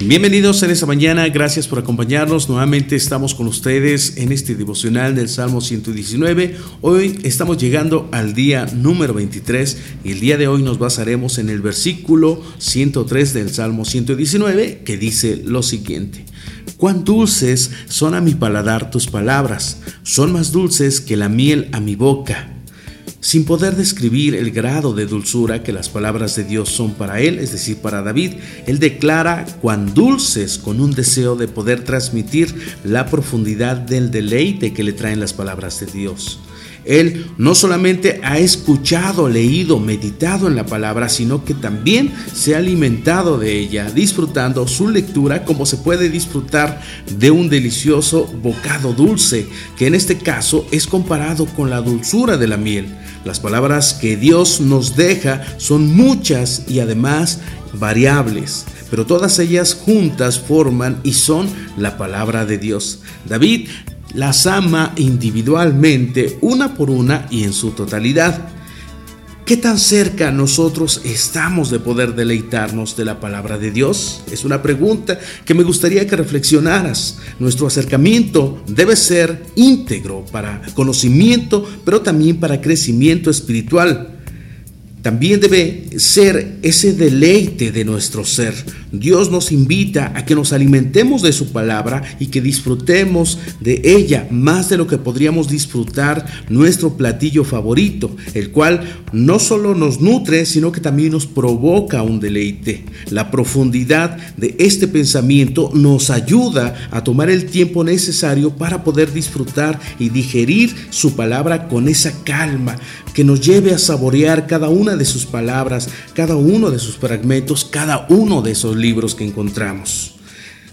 Bienvenidos en esta mañana, gracias por acompañarnos. Nuevamente estamos con ustedes en este devocional del Salmo 119. Hoy estamos llegando al día número 23 y el día de hoy nos basaremos en el versículo 103 del Salmo 119 que dice lo siguiente. Cuán dulces son a mi paladar tus palabras, son más dulces que la miel a mi boca. Sin poder describir el grado de dulzura que las palabras de Dios son para él, es decir, para David, él declara cuán dulces con un deseo de poder transmitir la profundidad del deleite que le traen las palabras de Dios. Él no solamente ha escuchado, leído, meditado en la palabra, sino que también se ha alimentado de ella, disfrutando su lectura como se puede disfrutar de un delicioso bocado dulce, que en este caso es comparado con la dulzura de la miel. Las palabras que Dios nos deja son muchas y además variables, pero todas ellas juntas forman y son la palabra de Dios. David las ama individualmente, una por una y en su totalidad. ¿Qué tan cerca nosotros estamos de poder deleitarnos de la palabra de Dios? Es una pregunta que me gustaría que reflexionaras. Nuestro acercamiento debe ser íntegro para conocimiento, pero también para crecimiento espiritual. También debe ser ese deleite de nuestro ser. Dios nos invita a que nos alimentemos de su palabra y que disfrutemos de ella más de lo que podríamos disfrutar nuestro platillo favorito, el cual no solo nos nutre, sino que también nos provoca un deleite. La profundidad de este pensamiento nos ayuda a tomar el tiempo necesario para poder disfrutar y digerir su palabra con esa calma que nos lleve a saborear cada una de sus palabras, cada uno de sus fragmentos, cada uno de esos libros que encontramos.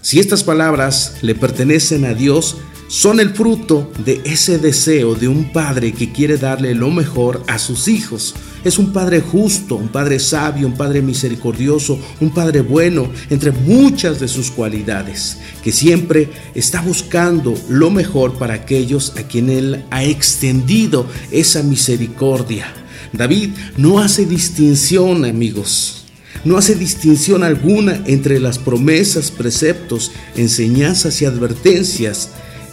Si estas palabras le pertenecen a Dios, son el fruto de ese deseo de un padre que quiere darle lo mejor a sus hijos. Es un padre justo, un padre sabio, un padre misericordioso, un padre bueno, entre muchas de sus cualidades, que siempre está buscando lo mejor para aquellos a quien él ha extendido esa misericordia. David no hace distinción, amigos. No hace distinción alguna entre las promesas, preceptos, enseñanzas y advertencias.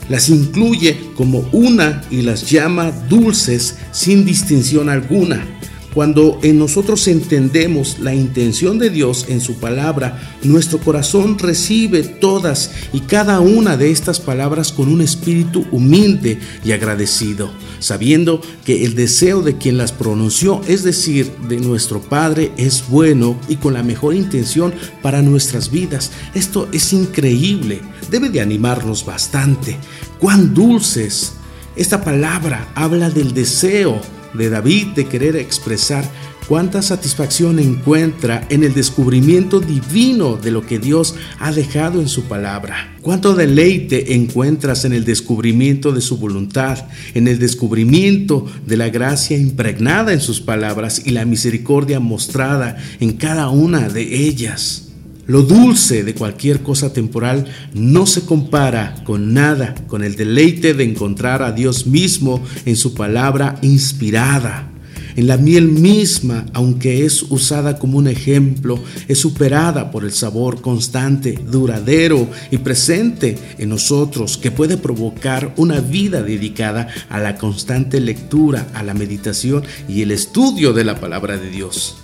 Las incluye como una y las llama dulces sin distinción alguna. Cuando en nosotros entendemos la intención de Dios en su palabra, nuestro corazón recibe todas y cada una de estas palabras con un espíritu humilde y agradecido, sabiendo que el deseo de quien las pronunció, es decir, de nuestro Padre, es bueno y con la mejor intención para nuestras vidas. Esto es increíble, debe de animarnos bastante. Cuán dulces. Esta palabra habla del deseo de David de querer expresar cuánta satisfacción encuentra en el descubrimiento divino de lo que Dios ha dejado en su palabra. Cuánto deleite encuentras en el descubrimiento de su voluntad, en el descubrimiento de la gracia impregnada en sus palabras y la misericordia mostrada en cada una de ellas. Lo dulce de cualquier cosa temporal no se compara con nada con el deleite de encontrar a Dios mismo en su palabra inspirada. En la miel misma, aunque es usada como un ejemplo, es superada por el sabor constante, duradero y presente en nosotros que puede provocar una vida dedicada a la constante lectura, a la meditación y el estudio de la palabra de Dios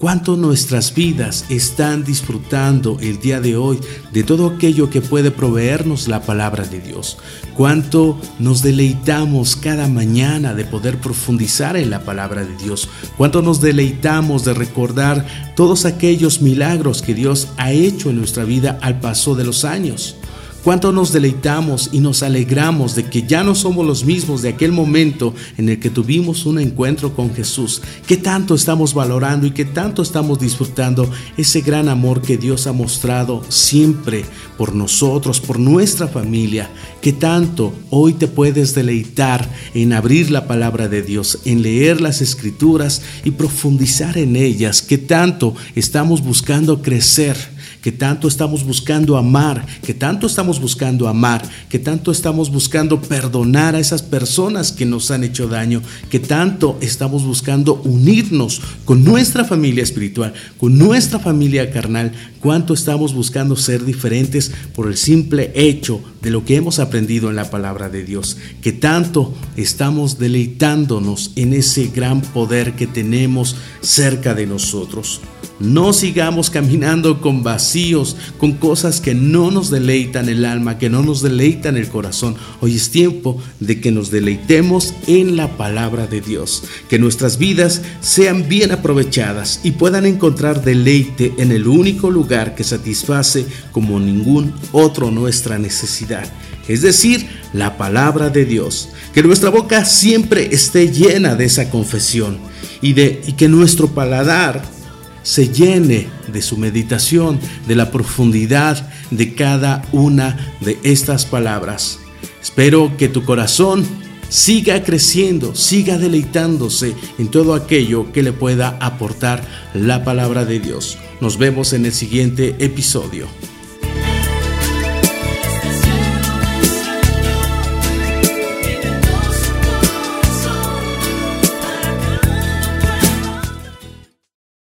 cuánto nuestras vidas están disfrutando el día de hoy de todo aquello que puede proveernos la palabra de Dios, cuánto nos deleitamos cada mañana de poder profundizar en la palabra de Dios, cuánto nos deleitamos de recordar todos aquellos milagros que Dios ha hecho en nuestra vida al paso de los años. Cuánto nos deleitamos y nos alegramos de que ya no somos los mismos de aquel momento en el que tuvimos un encuentro con Jesús. Qué tanto estamos valorando y qué tanto estamos disfrutando ese gran amor que Dios ha mostrado siempre por nosotros, por nuestra familia. Qué tanto hoy te puedes deleitar en abrir la palabra de Dios, en leer las escrituras y profundizar en ellas. Qué tanto estamos buscando crecer que tanto estamos buscando amar, que tanto estamos buscando amar, que tanto estamos buscando perdonar a esas personas que nos han hecho daño, que tanto estamos buscando unirnos con nuestra familia espiritual, con nuestra familia carnal, cuánto estamos buscando ser diferentes por el simple hecho de lo que hemos aprendido en la palabra de Dios, que tanto estamos deleitándonos en ese gran poder que tenemos cerca de nosotros. No sigamos caminando con vacíos, con cosas que no nos deleitan el alma, que no nos deleitan el corazón. Hoy es tiempo de que nos deleitemos en la palabra de Dios, que nuestras vidas sean bien aprovechadas y puedan encontrar deleite en el único lugar que satisface como ningún otro nuestra necesidad, es decir, la palabra de Dios. Que nuestra boca siempre esté llena de esa confesión y, de, y que nuestro paladar se llene de su meditación, de la profundidad de cada una de estas palabras. Espero que tu corazón siga creciendo, siga deleitándose en todo aquello que le pueda aportar la palabra de Dios. Nos vemos en el siguiente episodio.